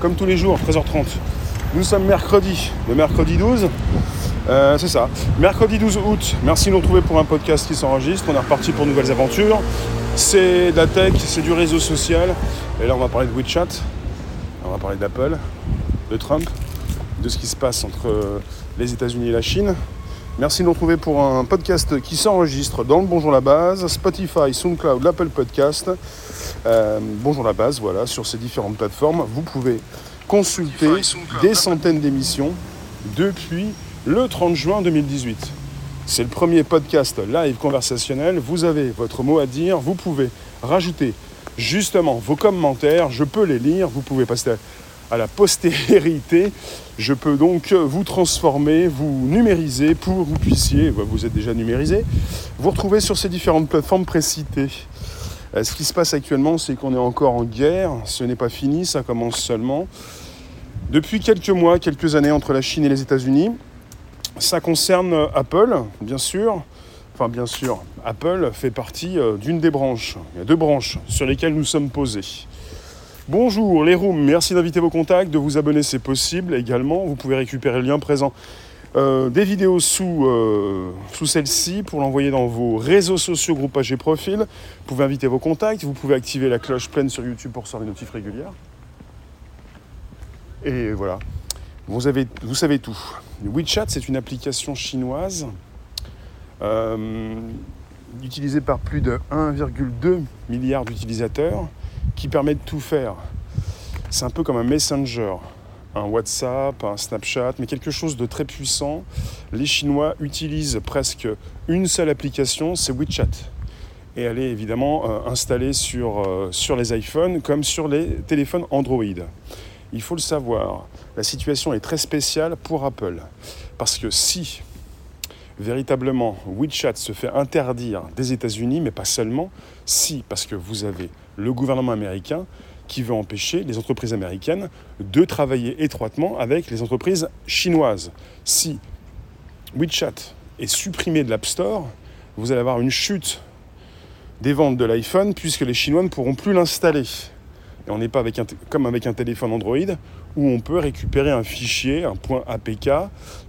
Comme tous les jours, 13h30. Nous sommes mercredi, le mercredi 12. Euh, c'est ça. Mercredi 12 août. Merci de nous retrouver pour un podcast qui s'enregistre. On est reparti pour nouvelles aventures. C'est de la tech, c'est du réseau social. Et là, on va parler de WeChat. On va parler d'Apple, de Trump, de ce qui se passe entre les États-Unis et la Chine. Merci de nous retrouver pour un podcast qui s'enregistre dans le Bonjour la Base, Spotify, SoundCloud, l'Apple Podcast. Euh, Bonjour la Base, voilà, sur ces différentes plateformes. Vous pouvez consulter des centaines d'émissions depuis le 30 juin 2018. C'est le premier podcast live conversationnel. Vous avez votre mot à dire. Vous pouvez rajouter justement vos commentaires. Je peux les lire. Vous pouvez passer à la postérité. Je peux donc vous transformer, vous numériser pour que vous puissiez, vous êtes déjà numérisé, vous retrouver sur ces différentes plateformes précitées. Euh, ce qui se passe actuellement, c'est qu'on est encore en guerre. Ce n'est pas fini, ça commence seulement. Depuis quelques mois, quelques années entre la Chine et les États-Unis, ça concerne Apple, bien sûr. Enfin, bien sûr, Apple fait partie euh, d'une des branches. Il y a deux branches sur lesquelles nous sommes posés. Bonjour les rooms, merci d'inviter vos contacts, de vous abonner, c'est possible également. Vous pouvez récupérer le lien présent euh, des vidéos sous, euh, sous celle-ci pour l'envoyer dans vos réseaux sociaux, groupages et profils. Vous pouvez inviter vos contacts, vous pouvez activer la cloche pleine sur YouTube pour recevoir les notifs régulières. Et voilà, vous savez tout. WeChat, c'est une application chinoise euh, utilisée par plus de 1,2 milliard d'utilisateurs qui permet de tout faire. C'est un peu comme un messenger, un WhatsApp, un Snapchat, mais quelque chose de très puissant. Les Chinois utilisent presque une seule application, c'est WeChat. Et elle est évidemment euh, installée sur, euh, sur les iPhones comme sur les téléphones Android. Il faut le savoir, la situation est très spéciale pour Apple. Parce que si véritablement WeChat se fait interdire des États-Unis, mais pas seulement, si, parce que vous avez le gouvernement américain qui veut empêcher les entreprises américaines de travailler étroitement avec les entreprises chinoises. Si WeChat est supprimé de l'App Store, vous allez avoir une chute des ventes de l'iPhone puisque les Chinois ne pourront plus l'installer. Et on n'est pas avec comme avec un téléphone Android où on peut récupérer un fichier, un point APK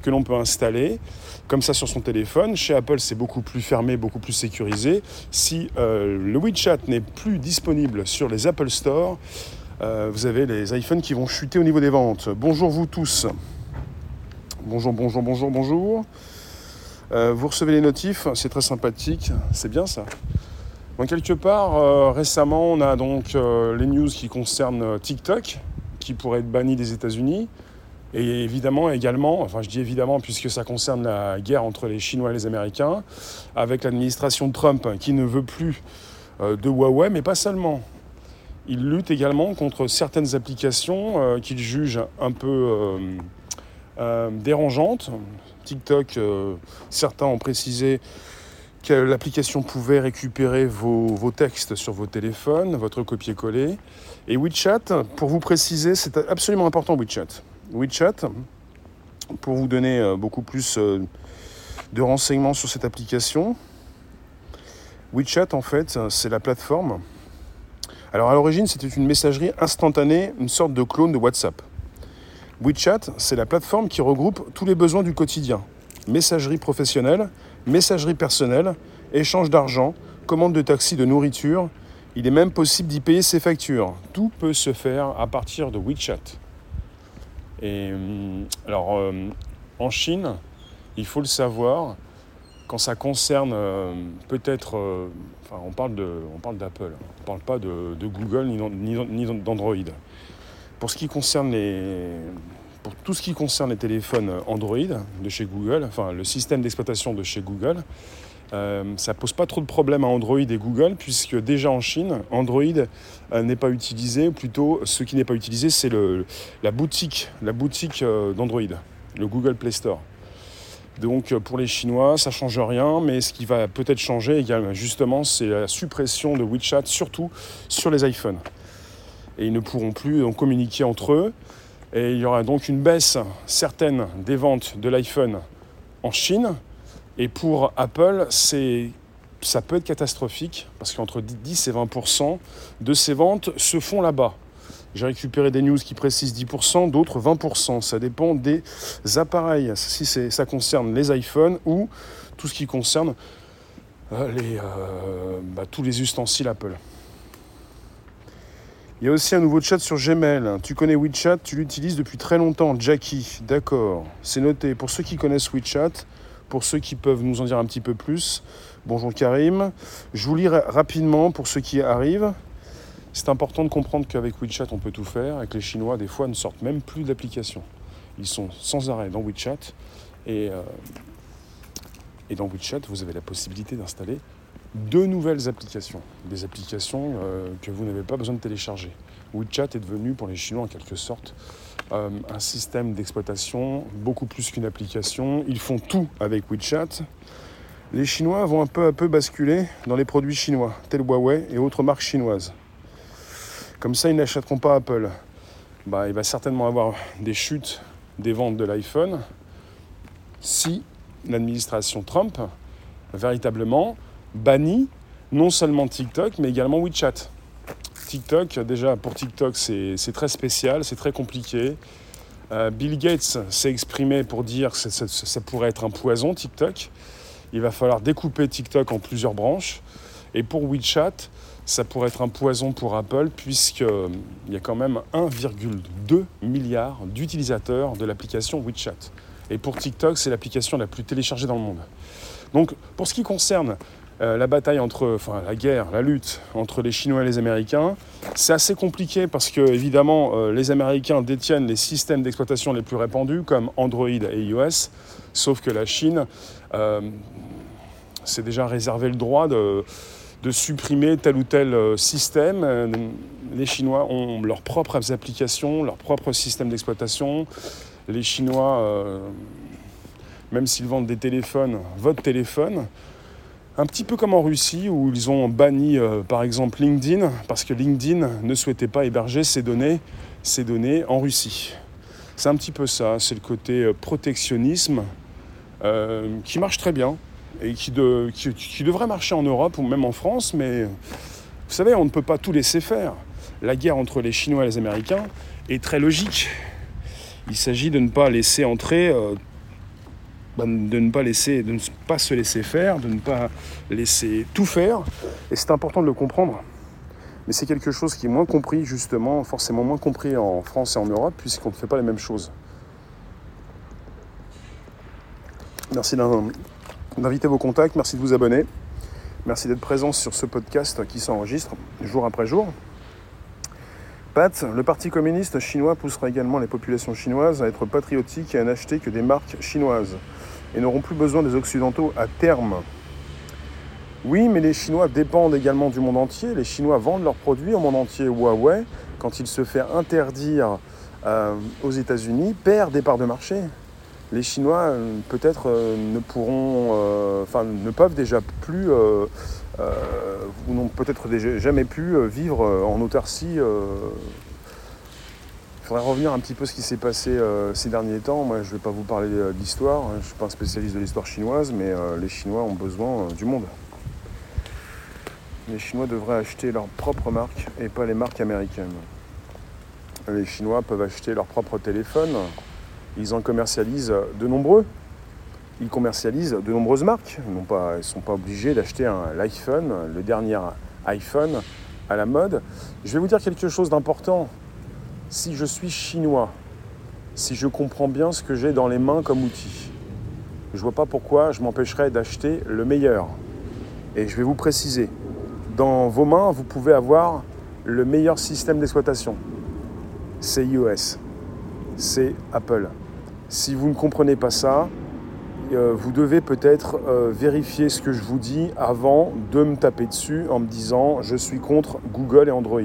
que l'on peut installer comme ça sur son téléphone. Chez Apple, c'est beaucoup plus fermé, beaucoup plus sécurisé. Si euh, le WeChat n'est plus disponible sur les Apple Store, euh, vous avez les iPhones qui vont chuter au niveau des ventes. Bonjour vous tous. Bonjour, bonjour, bonjour, bonjour. Euh, vous recevez les notifs, c'est très sympathique, c'est bien ça. Quelque part, récemment, on a donc les news qui concernent TikTok, qui pourrait être banni des États-Unis. Et évidemment, également, enfin je dis évidemment puisque ça concerne la guerre entre les Chinois et les Américains, avec l'administration Trump qui ne veut plus euh, de Huawei, mais pas seulement. Il lutte également contre certaines applications euh, qu'il juge un peu euh, dérangeantes. TikTok, certains ont précisé que l'application pouvait récupérer vos, vos, textes sur vos téléphones, votre copier-coller. Et WeChat, pour vous préciser, c'est absolument important WeChat. WeChat, pour vous donner euh, beaucoup plus euh, de renseignements sur cette application. WeChat, en fait, c'est la plateforme. Alors à l'origine, c'était une messagerie instantanée, une sorte de clone de WhatsApp. WeChat, c'est la plateforme qui regroupe tous les besoins du quotidien. Messagerie professionnelle, messagerie personnelle, échange d'argent, commande de taxi, de nourriture. Il est même possible d'y payer ses factures. Tout peut se faire à partir de WeChat. Et euh, alors, euh, en Chine, il faut le savoir, quand ça concerne euh, peut-être, enfin, on parle de, on parle d'Apple, on ne parle pas de, Google ni, d'Android. Pour ce qui concerne les, tout ce qui concerne les téléphones Android de chez Google, enfin le système d'exploitation de chez Google, euh, ça pose pas trop de problèmes à Android et Google, puisque déjà en Chine, Android euh, n'est pas utilisé, ou plutôt ce qui n'est pas utilisé, c'est la boutique, la boutique euh, d'Android, le Google Play Store. Donc pour les Chinois, ça change rien, mais ce qui va peut-être changer également, justement, c'est la suppression de WeChat, surtout sur les iPhones. Et ils ne pourront plus communiquer entre eux. Et il y aura donc une baisse certaine des ventes de l'iPhone en Chine, et pour Apple, ça peut être catastrophique parce qu'entre 10 et 20% de ces ventes se font là-bas. J'ai récupéré des news qui précisent 10%, d'autres 20%. Ça dépend des appareils. Si ça concerne les iPhones ou tout ce qui concerne euh, euh, bah, tous les ustensiles Apple. Il y a aussi un nouveau chat sur Gmail. Tu connais WeChat, tu l'utilises depuis très longtemps. Jackie, d'accord. C'est noté. Pour ceux qui connaissent WeChat, pour ceux qui peuvent nous en dire un petit peu plus, bonjour Karim. Je vous lis rapidement pour ceux qui arrivent. C'est important de comprendre qu'avec WeChat, on peut tout faire et que les Chinois, des fois, ne sortent même plus d'applications. Ils sont sans arrêt dans WeChat. Et, euh, et dans WeChat, vous avez la possibilité d'installer deux nouvelles applications. Des applications euh, que vous n'avez pas besoin de télécharger. WeChat est devenu pour les Chinois en quelque sorte euh, un système d'exploitation beaucoup plus qu'une application. Ils font tout avec WeChat. Les Chinois vont un peu à peu basculer dans les produits chinois, tels Huawei et autres marques chinoises. Comme ça, ils n'achèteront pas Apple. Bah, il va certainement avoir des chutes des ventes de l'iPhone si l'administration Trump véritablement bannit non seulement TikTok, mais également WeChat. TikTok, déjà pour TikTok, c'est très spécial, c'est très compliqué. Euh, Bill Gates s'est exprimé pour dire que ça, pourrait être un poison, TikTok. Il va falloir découper TikTok en plusieurs branches. Et pour WeChat, ça pourrait être un poison pour Apple puisqu'il euh, y a quand même 1,2 milliard d'utilisateurs de l'application WeChat. Et pour TikTok, c'est l'application la plus téléchargée dans le monde. Donc pour ce qui concerne euh, la bataille entre, enfin la guerre, la lutte entre les Chinois et les Américains, c'est assez compliqué parce que évidemment euh, les Américains détiennent les systèmes d'exploitation les plus répandus comme Android et iOS, sauf que la Chine s'est déjà réservé le droit de de supprimer tel ou tel euh, système. Euh, les Chinois ont leurs propres applications, leurs propres systèmes d'exploitation. Les Chinois, euh, même s'ils vendent des téléphones, votre téléphone, un petit peu comme en Russie où ils ont banni par exemple LinkedIn parce que LinkedIn ne souhaitait pas héberger ses données, en Russie. C'est un petit peu ça, c'est le côté protectionnisme qui marche très bien et qui, devrait marcher en Europe ou même en France, mais vous savez, on ne peut pas tout laisser faire. La guerre entre les Chinois et les Américains est très logique. Il s'agit de ne pas laisser entrer, euh, de ne pas laisser, de ne pas se laisser faire, de ne pas laisser tout faire. Et c'est important de le comprendre. Mais c'est quelque chose qui est moins compris, justement, forcément moins compris en France et en Europe, puisqu'on ne fait pas les mêmes choses. Merci d'inviter vos contacts, merci de vous abonner. Merci d'être présent sur ce podcast qui s'enregistre jour après jour. Pat, le Parti communiste chinois poussera également les populations chinoises à être patriotiques et à n'acheter que des marques chinoises et n'auront plus besoin des Occidentaux à terme. Oui, mais les Chinois dépendent également du monde entier. Les Chinois vendent leurs produits au monde entier. Huawei, quand il se fait interdire euh, aux États-Unis, perd des parts de marché les Chinois euh, peut-être euh, ne pourront, enfin ne peuvent déjà plus, ou n'ont peut-être jamais pu vivre en autarcie. Faudrait revenir un petit peu ce qui s'est passé ces derniers temps. Moi, je ne vais pas vous parler d'histoire, hein. je ne suis pas un spécialiste de l'histoire chinoise, mais les Chinois ont besoin du monde. Les Chinois devraient acheter leur propre marque et pas les marques américaines. Les Chinois peuvent acheter leur propre téléphone, ils en commercialisent de nombreux. Ils commercialisent de nombreuses marques. Ils ne sont pas obligés d'acheter l'iPhone, le dernier iPhone à la mode. Je vais vous dire quelque chose d'important. Si je suis chinois, si je comprends bien ce que j'ai dans les mains comme outil, je vois pas pourquoi je m'empêcherais d'acheter le meilleur. Et je vais vous préciser, dans vos mains, vous pouvez avoir le meilleur système d'exploitation. C'est iOS c'est Apple. Si vous ne comprenez pas ça, euh, vous devez peut-être euh, vérifier ce que je vous dis avant de me taper dessus en me disant je suis contre Google et Android.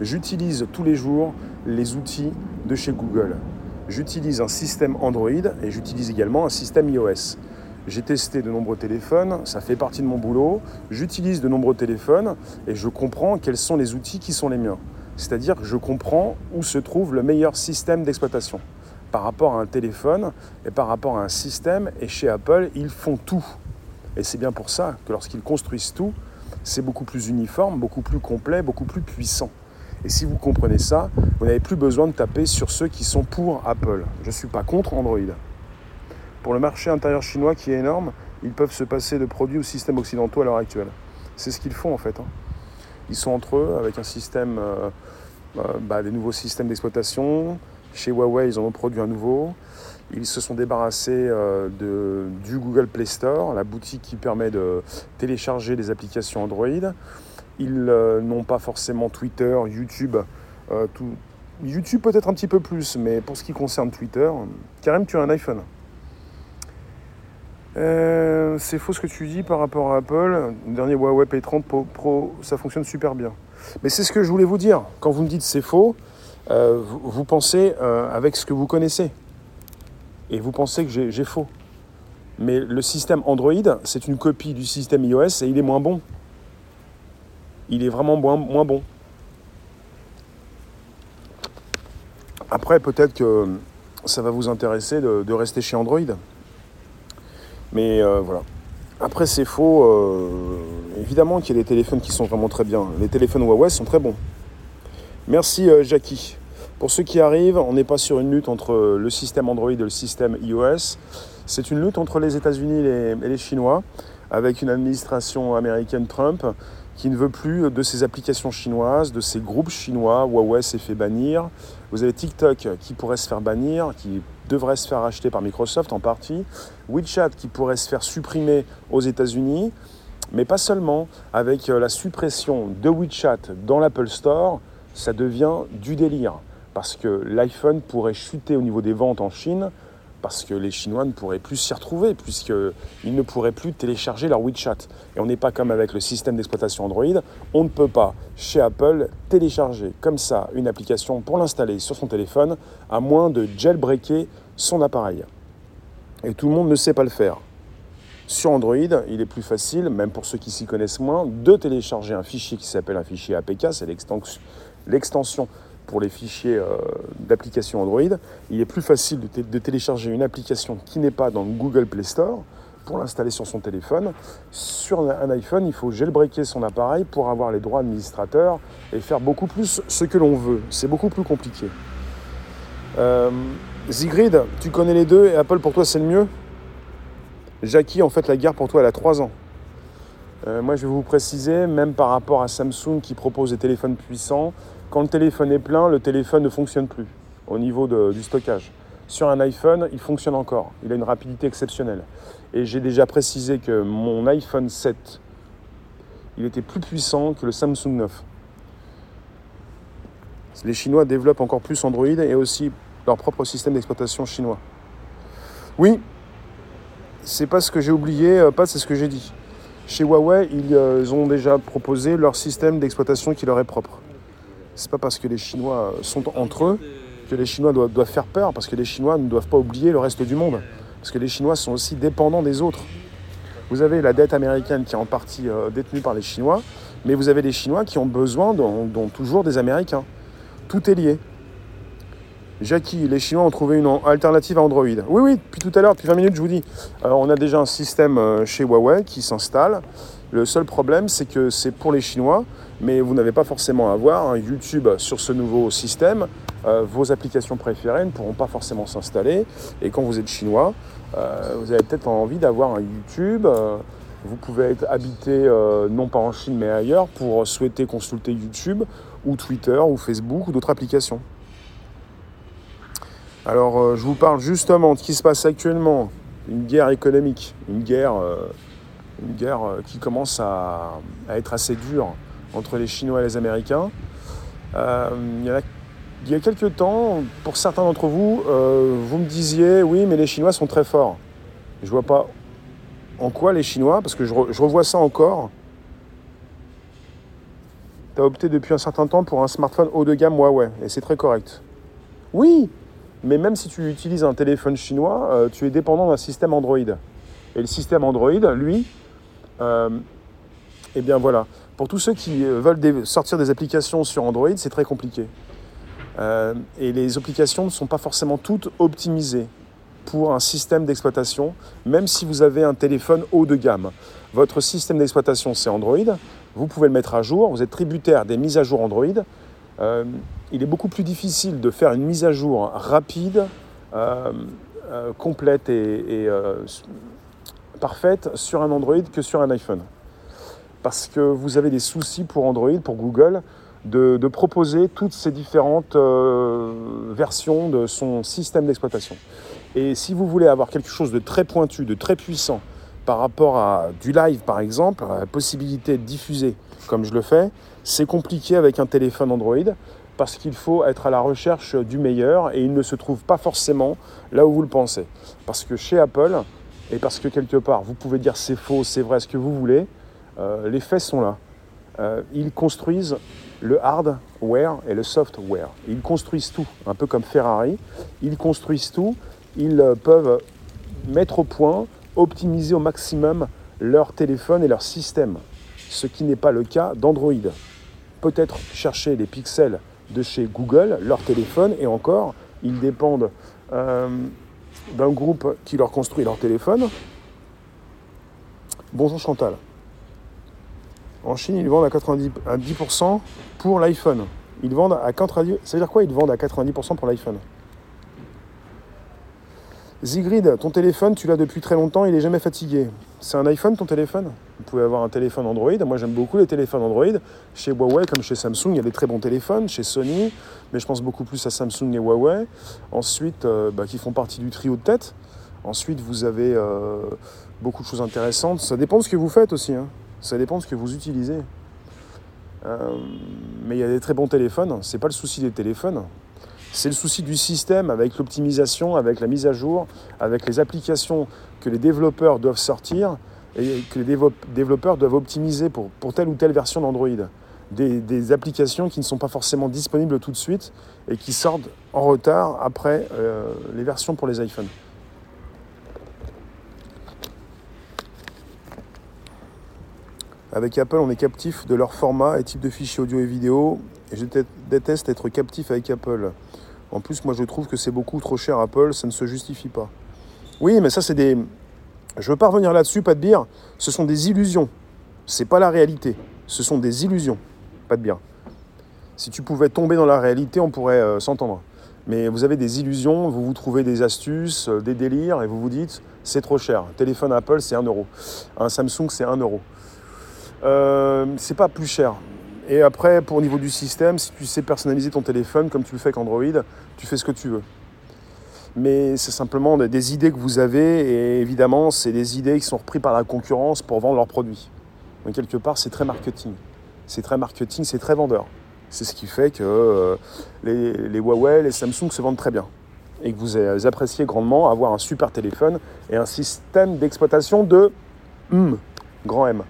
J'utilise tous les jours les outils de chez Google. J'utilise un système Android et j'utilise également un système iOS. J'ai testé de nombreux téléphones, ça fait partie de mon boulot. J'utilise de nombreux téléphones et je comprends quels sont les outils qui sont les miens. C'est-à-dire que je comprends où se trouve le meilleur système d'exploitation par rapport à un téléphone et par rapport à un système. Et chez Apple, ils font tout. Et c'est bien pour ça que lorsqu'ils construisent tout, c'est beaucoup plus uniforme, beaucoup plus complet, beaucoup plus puissant. Et si vous comprenez ça, vous n'avez plus besoin de taper sur ceux qui sont pour Apple. Je ne suis pas contre Android. Pour le marché intérieur chinois qui est énorme, ils peuvent se passer de produits ou systèmes occidentaux à l'heure actuelle. C'est ce qu'ils font en fait. Hein. Ils sont entre eux avec un système, euh, euh, bah, des nouveaux systèmes d'exploitation. Chez Huawei, ils en ont produit un nouveau. Ils se sont débarrassés euh, de, du Google Play Store, la boutique qui permet de télécharger des applications Android. Ils n'ont pas forcément Twitter, YouTube. Tout. YouTube peut-être un petit peu plus, mais pour ce qui concerne Twitter, Karim, tu as un iPhone. Euh, c'est faux ce que tu dis par rapport à Apple. Le dernier Huawei P30 Pro, ça fonctionne super bien. Mais c'est ce que je voulais vous dire. Quand vous me dites c'est faux, euh, vous, pensez euh, avec ce que vous connaissez. Et vous pensez que j'ai faux. Mais le système Android, c'est une copie du système iOS et il est moins bon. Il est vraiment moins, bon. Après, peut-être que ça va vous intéresser de rester chez Android. Mais euh, voilà. Après, c'est faux. Euh, évidemment qu'il y a des téléphones qui sont vraiment très bien. Les téléphones Huawei sont très bons. Merci, euh, Jackie. Pour ceux qui arrivent, on n'est pas sur une lutte entre le système Android et le système iOS. C'est une lutte entre les États-Unis et les Chinois, avec une administration américaine Trump qui ne veut plus de ces applications chinoises, de ces groupes chinois. Huawei s'est fait bannir. Vous avez TikTok qui pourrait se faire bannir, qui devrait se faire acheter par Microsoft en partie. WeChat qui pourrait se faire supprimer aux États-Unis. Mais pas seulement. Avec euh, la suppression de WeChat dans l'Apple Store, ça devient du délire. Parce que l'iPhone pourrait chuter au niveau des ventes en Chine parce que les Chinois ne pourraient plus s'y retrouver, puisqu'ils ne pourraient plus télécharger leur WeChat. Et on n'est pas comme avec le système d'exploitation Android, on ne peut pas, chez Apple, télécharger comme ça une application pour l'installer sur son téléphone, à moins de jailbreaker son appareil. Et tout le monde ne sait pas le faire. Sur Android, il est plus facile, même pour ceux qui s'y connaissent moins, de télécharger un fichier qui s'appelle un fichier APK, c'est l'extension pour les fichiers euh, d'application Android, il est plus facile de, télécharger une application qui n'est pas dans le Google Play Store pour l'installer sur son téléphone. Sur un iPhone, il faut jailbreaker son appareil pour avoir les droits administrateurs et faire beaucoup plus ce que l'on veut. C'est beaucoup plus compliqué. Euh, Zigrid, tu connais les deux et Apple pour toi c'est le mieux? Jackie, en fait, la guerre pour toi elle a 3 ans. Euh, moi je vais vous préciser, même par rapport à Samsung qui propose des téléphones puissants, quand le téléphone est plein, le téléphone ne fonctionne plus au niveau du stockage. Sur un iPhone, il fonctionne encore. Il a une rapidité exceptionnelle. Et j'ai déjà précisé que mon iPhone 7, il était plus puissant que le Samsung 9. Les Chinois développent encore plus Android et aussi leur propre système d'exploitation chinois. Oui, c'est pas ce que j'ai oublié, euh, pas c'est ce que j'ai dit. Chez Huawei, euh, ils ont déjà proposé leur système d'exploitation qui leur est propre c'est pas parce que les Chinois sont entre eux que les Chinois doivent, faire peur, parce que les Chinois ne doivent pas oublier le reste du monde, parce que les Chinois sont aussi dépendants des autres. Vous avez la dette américaine qui est en partie euh, détenue par les Chinois, mais vous avez des Chinois qui ont besoin, dont, toujours des Américains. Tout est lié. Jackie, les Chinois ont trouvé une alternative à Android. Oui, oui, depuis tout à l'heure, depuis 20 minutes, je vous dis. Alors, on a déjà un système euh, chez Huawei qui s'installe. Le seul problème, c'est que c'est pour les Chinois, mais vous n'avez pas forcément à avoir un YouTube sur ce nouveau système. Euh, vos applications préférées ne pourront pas forcément s'installer. Et quand vous êtes chinois, euh, vous avez peut-être envie d'avoir un YouTube. Euh, vous pouvez être habité non pas en Chine mais ailleurs pour souhaiter consulter YouTube ou Twitter ou Facebook ou d'autres applications. Alors je vous parle justement de ce qui se passe actuellement, une guerre économique, une guerre une guerre euh, qui commence à, être assez dure entre les Chinois et les Américains. Euh, il, y a, quelques temps, pour certains d'entre vous, euh, vous me disiez oui, mais les Chinois sont très forts. Je vois pas en quoi les Chinois, parce que je, revois ça encore. Tu as opté depuis un certain temps pour un smartphone haut de gamme Huawei, et c'est très correct. Oui, mais même si tu utilises un téléphone chinois, tu es dépendant d'un système Android. Et le système Android, lui, eh bien voilà, pour tous ceux qui euh, veulent sortir des applications sur Android, c'est très compliqué. Euh, et les applications ne sont pas forcément toutes optimisées pour un système d'exploitation, même si vous avez un téléphone haut de gamme. Votre système d'exploitation, c'est Android. Vous pouvez le mettre à jour. Vous êtes tributaire des mises à jour Android. euh, il est beaucoup plus difficile de faire une mise à jour rapide, euh, euh, complète et, parfaite sur un Android que sur un iPhone. Parce que vous avez des soucis pour Android, pour Google, de, proposer toutes ces différentes versions de son système d'exploitation. Et si vous voulez avoir quelque chose de très pointu, de très puissant, par rapport à du live par exemple, la possibilité de diffuser comme je le fais, c'est compliqué avec un téléphone Android parce qu'il faut être à la recherche du meilleur et il ne se trouve pas forcément là où vous le pensez. Parce que chez Apple, et parce que quelque part vous pouvez dire c'est faux, c'est vrai, ce que vous voulez, euh, les faits sont là. Euh, ils construisent le hardware et le software. Ils construisent tout, un peu comme Ferrari. Ils construisent tout. Ils euh, peuvent mettre au point, optimiser au maximum leur téléphone et leur système, ce qui n'est pas le cas d'Android. Peut-être chercher les pixels de chez Google, leur téléphone, et encore, ils dépendent d'un groupe qui leur construit leur téléphone. Bonjour Chantal. En Chine, ils vendent à 90% pour l'iPhone. Ils vendent à 90%. Ça veut dire quoi Ils vendent à 90% pour l'iPhone? Zigrid, ton téléphone, tu l'as depuis très longtemps, il est jamais fatigué. C'est un iPhone ton téléphone? Vous pouvez avoir un téléphone Android. Moi j'aime beaucoup les téléphones Android. Chez Huawei comme chez Samsung, il y a des très bons téléphones. Chez Sony, mais je pense beaucoup plus à Samsung et Huawei. Ensuite, euh, bah, qui font partie du trio de tête. Ensuite, vous avez euh, beaucoup de choses intéressantes. Ça dépend de ce que vous faites aussi. Hein. Ça dépend de ce que vous utilisez. Euh, mais il y a des très bons téléphones. C'est pas le souci des téléphones. C'est le souci du système avec l'optimisation, avec la mise à jour, avec les applications que les développeurs doivent sortir et que les développeurs doivent optimiser pour, telle ou telle version d'Android. Des, applications qui ne sont pas forcément disponibles tout de suite et qui sortent en retard après euh, les versions pour les iPhones. Avec Apple, on est captif de leur format et type de fichiers audio et vidéo. Je déteste être captif avec Apple. En plus, moi, je trouve que c'est beaucoup trop cher Apple, ça ne se justifie pas. Oui, mais ça, c'est des. Je veux pas revenir là-dessus, pas de bière. Ce sont des illusions. C'est pas la réalité. Ce sont des illusions. Pas de bière. Si tu pouvais tomber dans la réalité, on pourrait euh, s'entendre. Mais vous avez des illusions, vous vous trouvez des astuces, euh, des délires, et vous vous dites, c'est trop cher. téléphone Apple, c'est 1 euro. Un Samsung, c'est 1 euro. Euh, c'est pas plus cher. Et après, pour au niveau du système, si tu sais personnaliser ton téléphone comme tu le fais avec Android, tu fais ce que tu veux. Mais c'est simplement des idées que vous avez et évidemment, c'est des idées qui sont reprises par la concurrence pour vendre leurs produits. Donc quelque part, c'est très marketing. C'est très marketing, c'est très vendeur. C'est ce qui fait que euh, les, Huawei, les Samsung se vendent très bien. Et que vous appréciez grandement avoir un super téléphone et un système d'exploitation de M, grand M.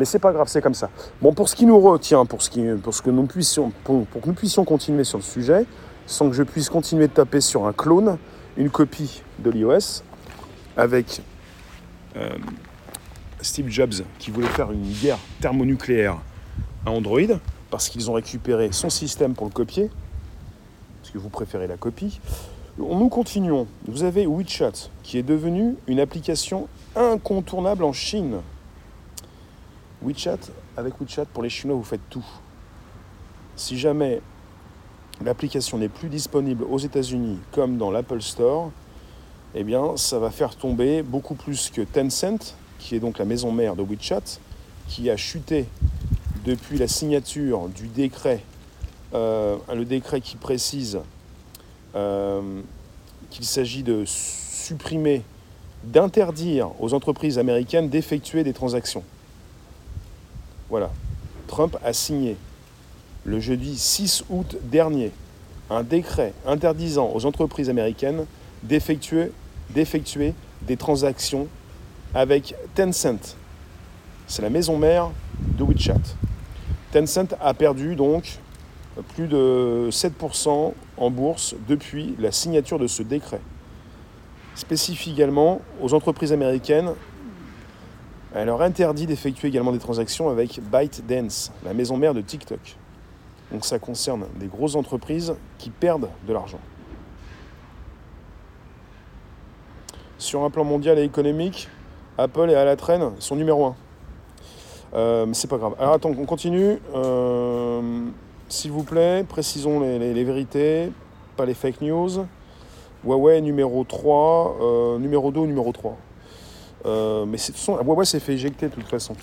Mais c'est pas grave, c'est comme ça. Bon, pour ce qui nous retient, pour ce, qui, pour ce que nous puissions, pour, que nous puissions continuer sur le sujet, sans que je puisse continuer de taper sur un clone, une copie de l'iOS, avec euh, Steve Jobs qui voulait faire une guerre thermonucléaire à Android, parce qu'ils ont récupéré son système pour le copier, parce que vous préférez la copie. Nous continuons. Vous avez WeChat, qui est devenu une application incontournable en Chine. WeChat, avec WeChat, pour les Chinois, vous faites tout. Si jamais l'application n'est plus disponible aux États-Unis comme dans l'Apple Store, eh bien, ça va faire tomber beaucoup plus que Tencent, qui est donc la maison mère de WeChat, qui a chuté depuis la signature du décret, euh, le décret qui précise euh, qu'il s'agit de supprimer, d'interdire aux entreprises américaines d'effectuer des transactions. Voilà. Trump a signé le jeudi 6 août dernier un décret interdisant aux entreprises américaines d'effectuer, des transactions avec Tencent. C'est la maison mère de WeChat. Tencent a perdu donc plus de 7% en bourse depuis la signature de ce décret. Spécifie également aux entreprises américaines elle leur interdit d'effectuer également des transactions avec ByteDance, la maison mère de TikTok. Donc ça concerne des grosses entreprises qui perdent de l'argent. Sur un plan mondial et économique, Apple est à la traîne, son numéro 1. Euh, mais c'est pas grave. Alors attends, on continue. Euh, s'il vous plaît, précisons les, vérités, pas les fake news. Huawei numéro 3, euh, numéro 2 ou numéro 3. Euh, mais Huawei s'est fait éjecter de toute façon.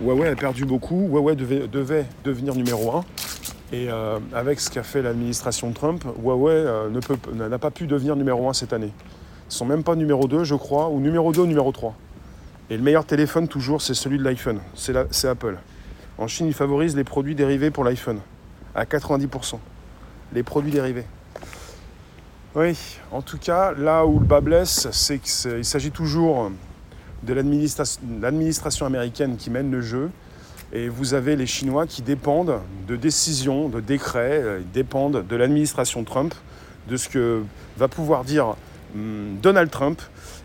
Huawei a perdu beaucoup. Huawei devait, devenir numéro 1. Et euh, avec ce qu'a fait l'administration Trump, Huawei n'a pas pu devenir numéro 1 cette année. Ils sont même pas numéro 2, je crois, ou numéro 2 ou numéro 3. Et le meilleur téléphone, toujours, c'est celui de l'iPhone. C'est Apple. En Chine, ils favorisent les produits dérivés pour l'iPhone, à 90%. Les produits dérivés. Oui, en tout cas, là où le bas blesse, c'est qu'il s'agit toujours de l'administration américaine qui mène le jeu. Et vous avez les Chinois qui dépendent de décisions, de décrets, euh, dépendent de l'administration Trump, de ce que va pouvoir dire hum, Donald Trump.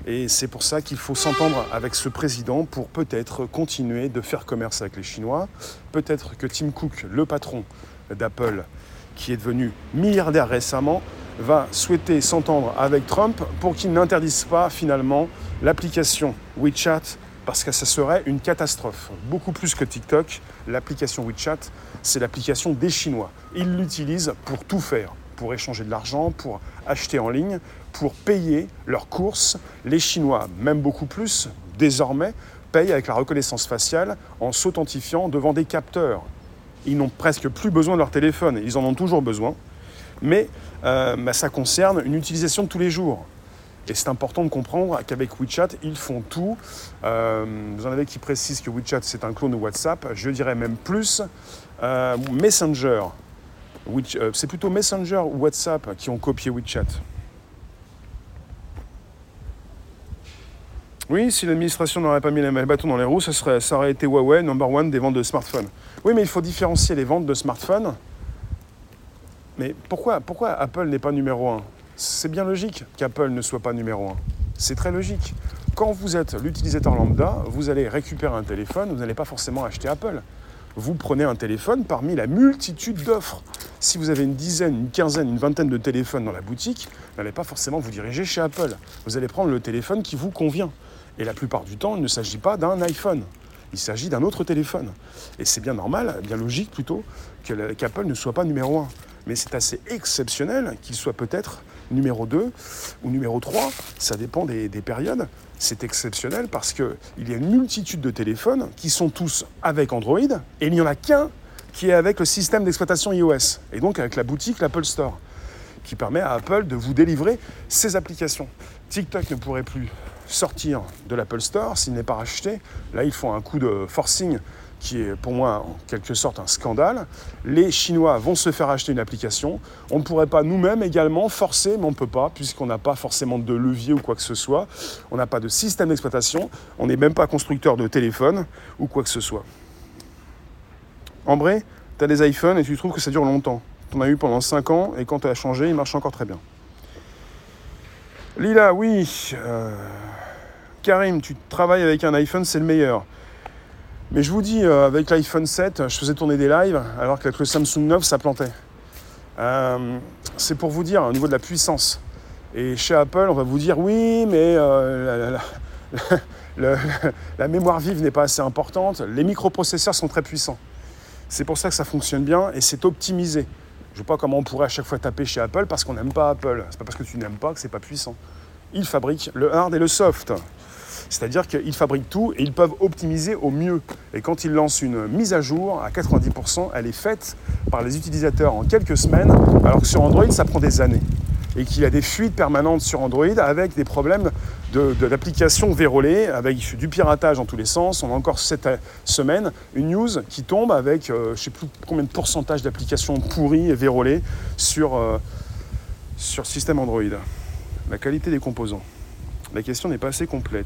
Et c'est pour ça qu'il faut s'entendre avec ce président pour peut-être continuer de faire commerce avec les Chinois. Peut-être que Tim Cook, le patron d'Apple, qui est devenu milliardaire récemment, va souhaiter s'entendre avec Trump pour qu'il n'interdise pas finalement l'application WeChat parce que ça serait une catastrophe. Beaucoup plus que TikTok, l'application WeChat, c'est l'application des Chinois. Ils l'utilisent pour tout faire, pour échanger de l'argent, pour acheter en ligne, pour payer leurs courses. Les Chinois, même beaucoup plus, désormais, payent avec la reconnaissance faciale en s'authentifiant devant des capteurs. Ils n'ont presque plus besoin de leur téléphone, ils en ont toujours besoin, mais euh, bah, ça concerne une utilisation de tous les jours. Et c'est important de comprendre qu'avec WeChat, ils font tout. Euh, vous en avez qui précisent que WeChat, c'est un clone de WhatsApp. Je dirais même plus. Euh, Messenger. c'est plutôt Messenger ou WhatsApp qui ont copié WeChat. Oui, si l'administration n'aurait pas mis les bâtons dans les roues, ça, serait, ça aurait été Huawei, number one des ventes de smartphones. Oui, mais il faut différencier les ventes de smartphones mais pourquoi, pourquoi Apple n'est pas numéro 1 C'est bien logique qu'Apple ne soit pas numéro 1. C'est très logique. Quand vous êtes l'utilisateur lambda, vous allez récupérer un téléphone, vous n'allez pas forcément acheter Apple. Vous prenez un téléphone parmi la multitude d'offres. Si vous avez une dizaine, une quinzaine, une vingtaine de téléphones dans la boutique, vous n'allez pas forcément vous diriger chez Apple. Vous allez prendre le téléphone qui vous convient. Et la plupart du temps, il ne s'agit pas d'un iPhone. Il s'agit d'un autre téléphone. Et c'est bien normal, bien logique plutôt, qu'Apple ne soit pas numéro 1 mais c'est assez exceptionnel qu'il soit peut-être numéro 2 ou numéro 3, ça dépend des, périodes. C'est exceptionnel parce qu'il y a une multitude de téléphones qui sont tous avec Android et il n'y en a qu'un qui est avec le système d'exploitation iOS et donc avec la boutique l'Apple Store qui permet à Apple de vous délivrer ses applications. TikTok ne pourrait plus sortir de l'Apple Store s'il n'est pas racheté. Là, ils font un coup de forcing qui est pour moi en quelque sorte un scandale. Les Chinois vont se faire acheter une application. On ne pourrait pas nous-mêmes également forcer, mais on ne peut pas, puisqu'on n'a pas forcément de levier ou quoi que ce soit. On n'a pas de système d'exploitation. On n'est même pas constructeur de téléphone ou quoi que ce soit. Ambré, tu as des iPhones et tu trouves que ça dure longtemps. Tu en as eu pendant 5 ans et quand tu as changé, il marche encore très bien. Lila, oui. Euh, Karim, tu travailles avec un iPhone, c'est le meilleur. Mais je vous dis, euh, avec l'iPhone 7, je faisais tourner des lives, alors qu'avec le Samsung 9, ça plantait. Euh, c'est pour vous dire, au niveau de la puissance. Et chez Apple, on va vous dire, oui, mais la, mémoire vive n'est pas assez importante. Les microprocesseurs sont très puissants. C'est pour ça que ça fonctionne bien et c'est optimisé. Je ne vois pas comment on pourrait à chaque fois taper chez Apple parce qu'on n'aime pas Apple. C'est pas parce que tu n'aimes pas que c'est pas puissant. Ils fabriquent le hard et le soft. C'est-à-dire qu'ils fabriquent tout et ils peuvent optimiser au mieux. Et quand ils lancent une mise à jour, à 90%, elle est faite par les utilisateurs en quelques semaines, alors que sur Android, ça prend des années. Et qu'il a des fuites permanentes sur Android avec des problèmes d'applications de, vérolées, avec du piratage dans tous les sens. On a encore cette semaine une news qui tombe avec euh, je ne sais plus combien de pourcentage d'applications pourries et vérolées sur, euh, sur système Android. La qualité des composants la question n'est pas assez complète.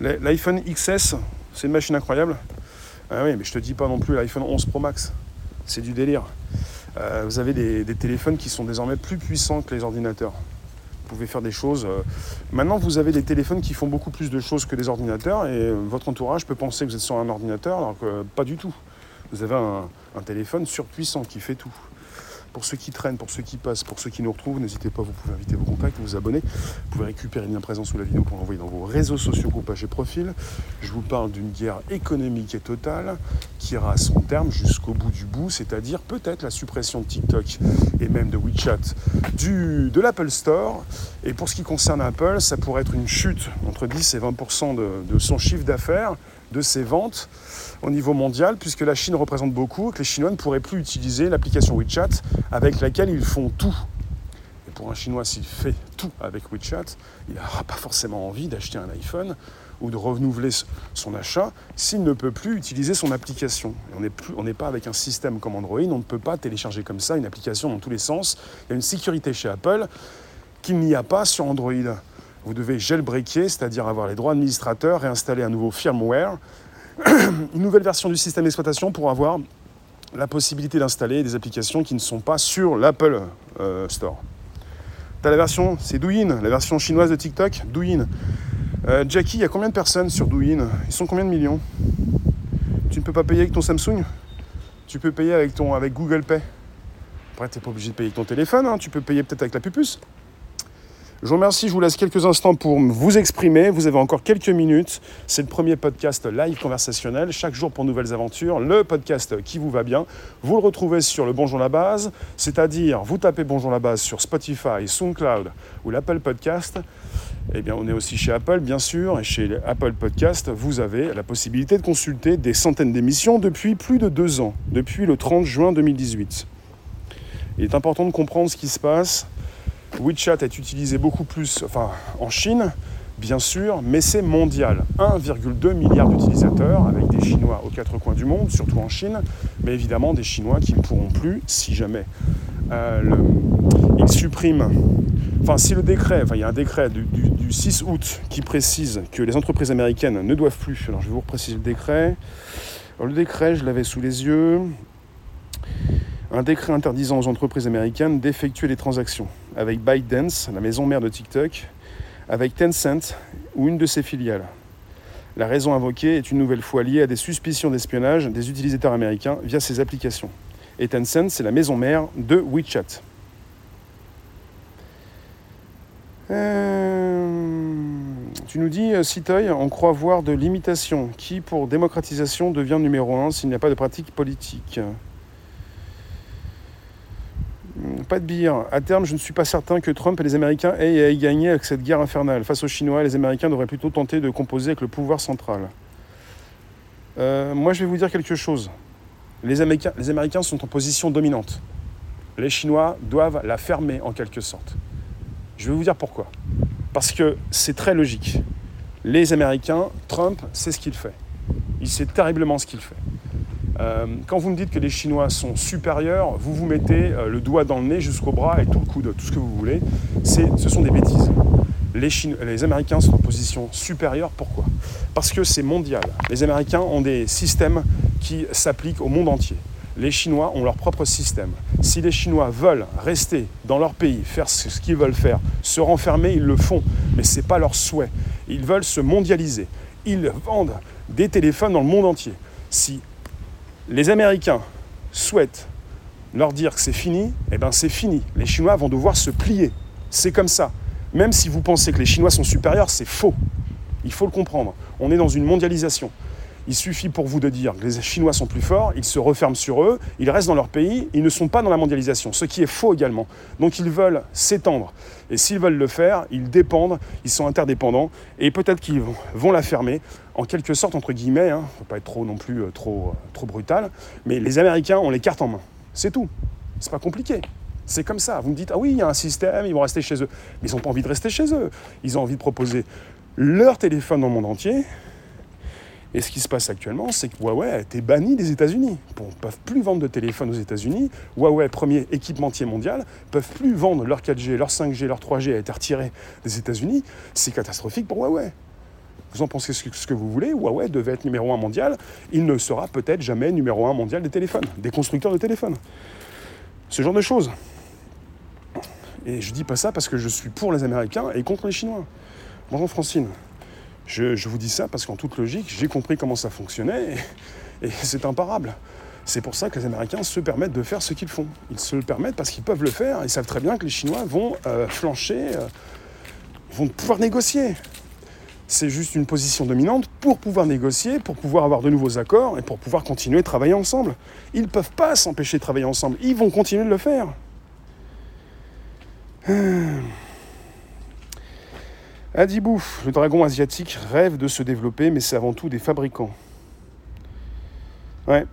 L'iPhone XS, c'est une machine incroyable. Ah oui, mais je te dis pas non plus l'iPhone 11 Pro Max. C'est du délire. Euh, vous avez des, téléphones qui sont désormais plus puissants que les ordinateurs. Vous pouvez faire des choses. Euh, maintenant, vous avez des téléphones qui font beaucoup plus de choses que les ordinateurs et votre entourage peut penser que vous êtes sur un ordinateur alors que pas du tout. Vous avez un téléphone surpuissant qui fait tout. Pour ceux qui traînent, pour ceux qui passent, pour ceux qui nous retrouvent, n'hésitez pas, vous pouvez inviter vos contacts, vous abonner. Vous pouvez récupérer le lien présent sous la vidéo pour l'envoyer dans vos réseaux sociaux, groupages et profils. Je vous parle d'une guerre économique et totale qui ira à son terme jusqu'au bout du bout, c'est-à-dire peut-être la suppression de TikTok et même de WeChat de l'Apple Store. Et pour ce qui concerne Apple, ça pourrait être une chute entre 10 et 20% de, de son chiffre d'affaires, de ses ventes au niveau mondial, puisque la Chine représente beaucoup, que les Chinois ne pourraient plus utiliser l'application WeChat avec laquelle ils font tout. Et pour un Chinois, s'il fait tout avec WeChat, il n'aura pas forcément envie d'acheter un iPhone ou de renouveler son achat s'il ne peut plus utiliser son application. on n'est pas avec un système comme Android, on ne peut pas télécharger comme ça une application dans tous les sens. Il y a une sécurité chez Apple qu'il n'y a pas sur Android. Vous devez jailbreaker, c'est-à-dire avoir les droits administrateurs, réinstaller un nouveau firmware une nouvelle version du système d'exploitation pour avoir la possibilité d'installer des applications qui ne sont pas sur l'Apple euh, Store. Tu as la version, c'est Douyin, la version chinoise de TikTok, Douyin. Euh, Jackie, il y a combien de personnes sur Douyin? Ils sont combien de millions? Tu ne peux pas payer avec ton Samsung? Tu peux payer avec, ton, avec Google Pay? Après, tu n'es pas obligé de payer avec ton téléphone, hein. tu peux payer peut-être avec la pupus. Je vous remercie, je vous laisse quelques instants pour vous exprimer. Vous avez encore quelques minutes. C'est le premier podcast live conversationnel, chaque jour pour nouvelles aventures. Le podcast qui vous va bien. Vous le retrouvez sur le Bonjour la base, c'est-à-dire vous tapez Bonjour la base sur Spotify, SoundCloud ou l'Apple Podcast. Eh bien, on est aussi chez Apple, bien sûr, et chez Apple Podcast, vous avez la possibilité de consulter des centaines d'émissions depuis plus de deux ans, depuis le 30 juin 2018. Il est important de comprendre ce qui se passe WeChat est utilisé beaucoup plus enfin, en Chine, bien sûr, mais c'est mondial. 1,2 milliard d'utilisateurs avec des Chinois aux quatre coins du monde, surtout en Chine, mais évidemment des Chinois qui ne pourront plus, si jamais euh, ils suppriment. Enfin, si le décret, enfin, il y a un décret du, 6 août qui précise que les entreprises américaines ne doivent plus. Alors, je vais vous repréciser le décret. le décret, je l'avais sous les yeux un décret interdisant aux entreprises américaines d'effectuer des transactions avec ByteDance, la maison mère de TikTok, avec Tencent ou une de ses filiales. La raison invoquée est une nouvelle fois liée à des suspicions d'espionnage des utilisateurs américains via ces applications. Et Tencent, c'est la maison mère de WeChat. Euh, tu nous dis, Citoy, on croit voir de l'imitation. Qui, pour démocratisation, devient numéro un s'il n'y a pas de pratique politique pas de billets. À terme, je ne suis pas certain que Trump et les Américains aient à y gagner avec cette guerre infernale. Face aux Chinois, les Américains devraient plutôt tenter de composer avec le pouvoir central. Euh, moi, je vais vous dire quelque chose. Les Américains, les Américains sont en position dominante. Les Chinois doivent la fermer en quelque sorte. Je vais vous dire pourquoi. Parce que c'est très logique. Les Américains, Trump, c'est ce qu'il fait. Il sait terriblement ce qu'il fait. Euh, quand vous me dites que les Chinois sont supérieurs, vous vous mettez euh, le doigt dans le nez jusqu'au bras et tout le coude, tout ce que vous voulez. Ce sont des bêtises. Les, les Américains sont en position supérieure. Pourquoi? Parce que c'est mondial. Les Américains ont des systèmes qui s'appliquent au monde entier. Les Chinois ont leur propre système. Si les Chinois veulent rester dans leur pays, faire ce qu'ils veulent faire, se renfermer, ils le font. Mais ce n'est pas leur souhait. Ils veulent se mondialiser. Ils vendent des téléphones dans le monde entier. Si les Américains souhaitent leur dire que c'est fini, eh bien c'est fini. Les Chinois vont devoir se plier. C'est comme ça. Même si vous pensez que les Chinois sont supérieurs, c'est faux. Il faut le comprendre. On est dans une mondialisation. Il suffit pour vous de dire que les Chinois sont plus forts, ils se referment sur eux, ils restent dans leur pays, ils ne sont pas dans la mondialisation, ce qui est faux également. Donc ils veulent s'étendre. Et s'ils veulent le faire, ils dépendent, ils sont interdépendants, et peut-être qu'ils vont la fermer, en quelque sorte, entre guillemets, il hein, ne faut pas être trop non plus euh, trop, euh, trop brutal, mais les Américains ont les cartes en main. C'est tout. C'est pas compliqué. C'est comme ça. Vous me dites, ah oui, il y a un système, ils vont rester chez eux. Mais ils n'ont pas envie de rester chez eux. Ils ont envie de proposer leur téléphone dans le monde entier, et ce qui se passe actuellement, c'est que Huawei a été banni des États-Unis. Bon, ne peuvent plus vendre de téléphone aux États-Unis. Huawei, premier équipementier mondial, peuvent plus vendre leur 4G, leur 5G, leur 3G a été retiré des États-Unis. C'est catastrophique pour Huawei. Vous en pensez ce que vous voulez, Huawei devait être numéro un mondial, il ne sera peut-être jamais numéro un mondial des téléphones, des constructeurs de téléphones. Ce genre de choses. Et je dis pas ça parce que je suis pour les Américains et contre les Chinois. Bonjour Francine. Je, vous dis ça parce qu'en toute logique, j'ai compris comment ça fonctionnait et, c'est imparable. C'est pour ça que les Américains se permettent de faire ce qu'ils font. Ils se le permettent parce qu'ils peuvent le faire. Ils savent très bien que les Chinois vont euh, flancher, euh, vont pouvoir négocier. C'est juste une position dominante pour pouvoir négocier, pour pouvoir avoir de nouveaux accords et pour pouvoir continuer de travailler ensemble. Ils ne peuvent pas s'empêcher de travailler ensemble. Ils vont continuer de le faire. Adibou, le dragon asiatique rêve de se développer, mais c'est avant tout des fabricants. Ouais,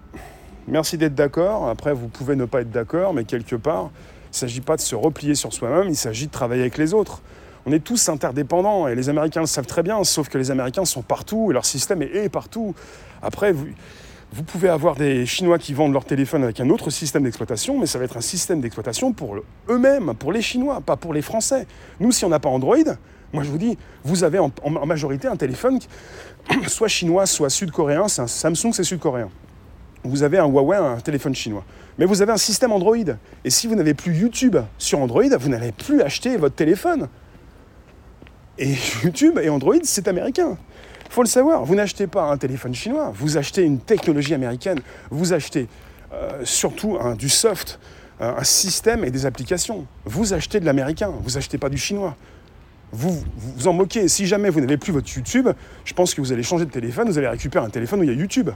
Merci d'être d'accord. Après, vous pouvez ne pas être d'accord, mais quelque part, il ne s'agit pas de se replier sur soi-même, il s'agit de travailler avec les autres. On est tous interdépendants et les Américains le savent très bien, sauf que les Américains sont partout et leur système est partout. Après, vous, vous pouvez avoir des Chinois qui vendent leur téléphone avec un autre système d'exploitation, mais ça va être un système d'exploitation pour eux-mêmes, pour les Chinois, pas pour les Français. Nous, si on n'a pas Android, moi je vous dis, vous avez en, majorité un téléphone soit chinois, soit sud-coréen. C'est un Samsung, c'est sud-coréen vous avez un Huawei, un téléphone chinois. Mais vous avez un système Android. Et si vous n'avez plus YouTube sur Android, vous n'allez plus acheter votre téléphone. Et YouTube et Android, c'est américain. Faut le savoir, vous n'achetez pas un téléphone chinois, vous achetez une technologie américaine, vous achetez euh, surtout du soft, un système et des applications. Vous achetez de l'américain, vous achetez pas du chinois. Vous, vous en moquez. Si jamais vous n'avez plus votre YouTube, je pense que vous allez changer de téléphone, vous allez récupérer un téléphone où il y a YouTube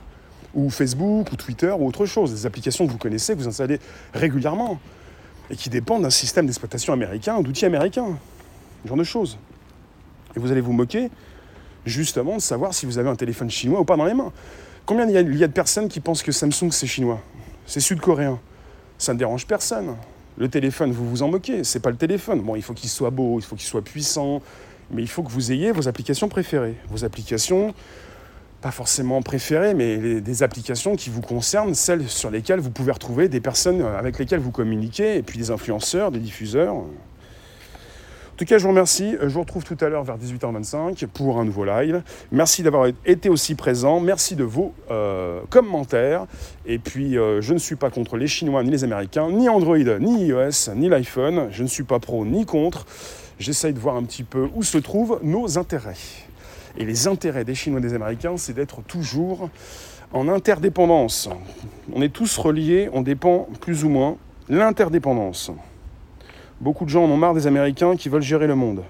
ou Facebook, ou Twitter, ou autre chose, des applications que vous connaissez, que vous installez régulièrement, et qui dépendent d'un système d'exploitation américain, d'outils américains, ce genre de choses. Et vous allez vous moquer, justement, de savoir si vous avez un téléphone chinois ou pas dans les mains. Combien il y a, il y a de personnes qui pensent que Samsung c'est chinois? C'est sud-coréen Ça ne dérange personne. Le téléphone, vous vous en moquez, c'est pas le téléphone. Bon, il faut qu'il soit beau, il faut qu'il soit puissant, mais il faut que vous ayez vos applications préférées. Vos applications pas forcément préférées, mais des applications qui vous concernent, celles sur lesquelles vous pouvez retrouver des personnes avec lesquelles vous communiquez, et puis des influenceurs, des diffuseurs. En tout cas, je vous remercie. Je vous retrouve tout à l'heure vers 18h25 pour un nouveau live. Merci d'avoir été aussi présent. Merci de vos euh, commentaires. Et puis, euh, je ne suis pas contre les Chinois ni les Américains, ni Android, ni iOS, ni l'iPhone. Je ne suis pas pro ni contre. J'essaye de voir un petit peu où se trouvent nos intérêts. Et les intérêts des Chinois et des Américains, c'est d'être toujours en interdépendance. On est tous reliés, on dépend plus ou moins. L'interdépendance. Beaucoup de gens en ont marre des Américains qui veulent gérer le monde.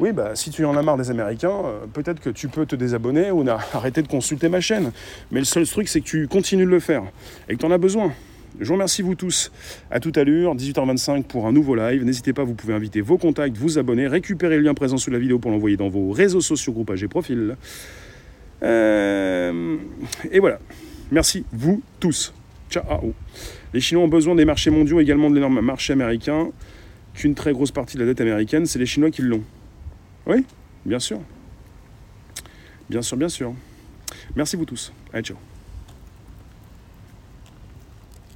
Oui, bah, si tu en as marre des Américains, euh, peut-être que tu peux te désabonner ou arrêter de consulter ma chaîne. Mais le seul truc, c'est que tu continues de le faire et que tu en as besoin. Je vous remercie vous tous. À tout à l'heure, 18h25 pour un nouveau live. N'hésitez pas, vous pouvez inviter vos contacts, vous abonner, récupérer le lien présent sous la vidéo pour l'envoyer dans vos réseaux sociaux, groupages et profils. Euh, et voilà. Merci vous tous. Ciao. Les Chinois ont besoin des marchés mondiaux, également de l'énorme marché américain. Qu'une très grosse partie de la dette américaine, c'est les Chinois qui l'ont. Oui, bien sûr. Bien sûr, bien sûr. Merci vous tous. Allez, ciao.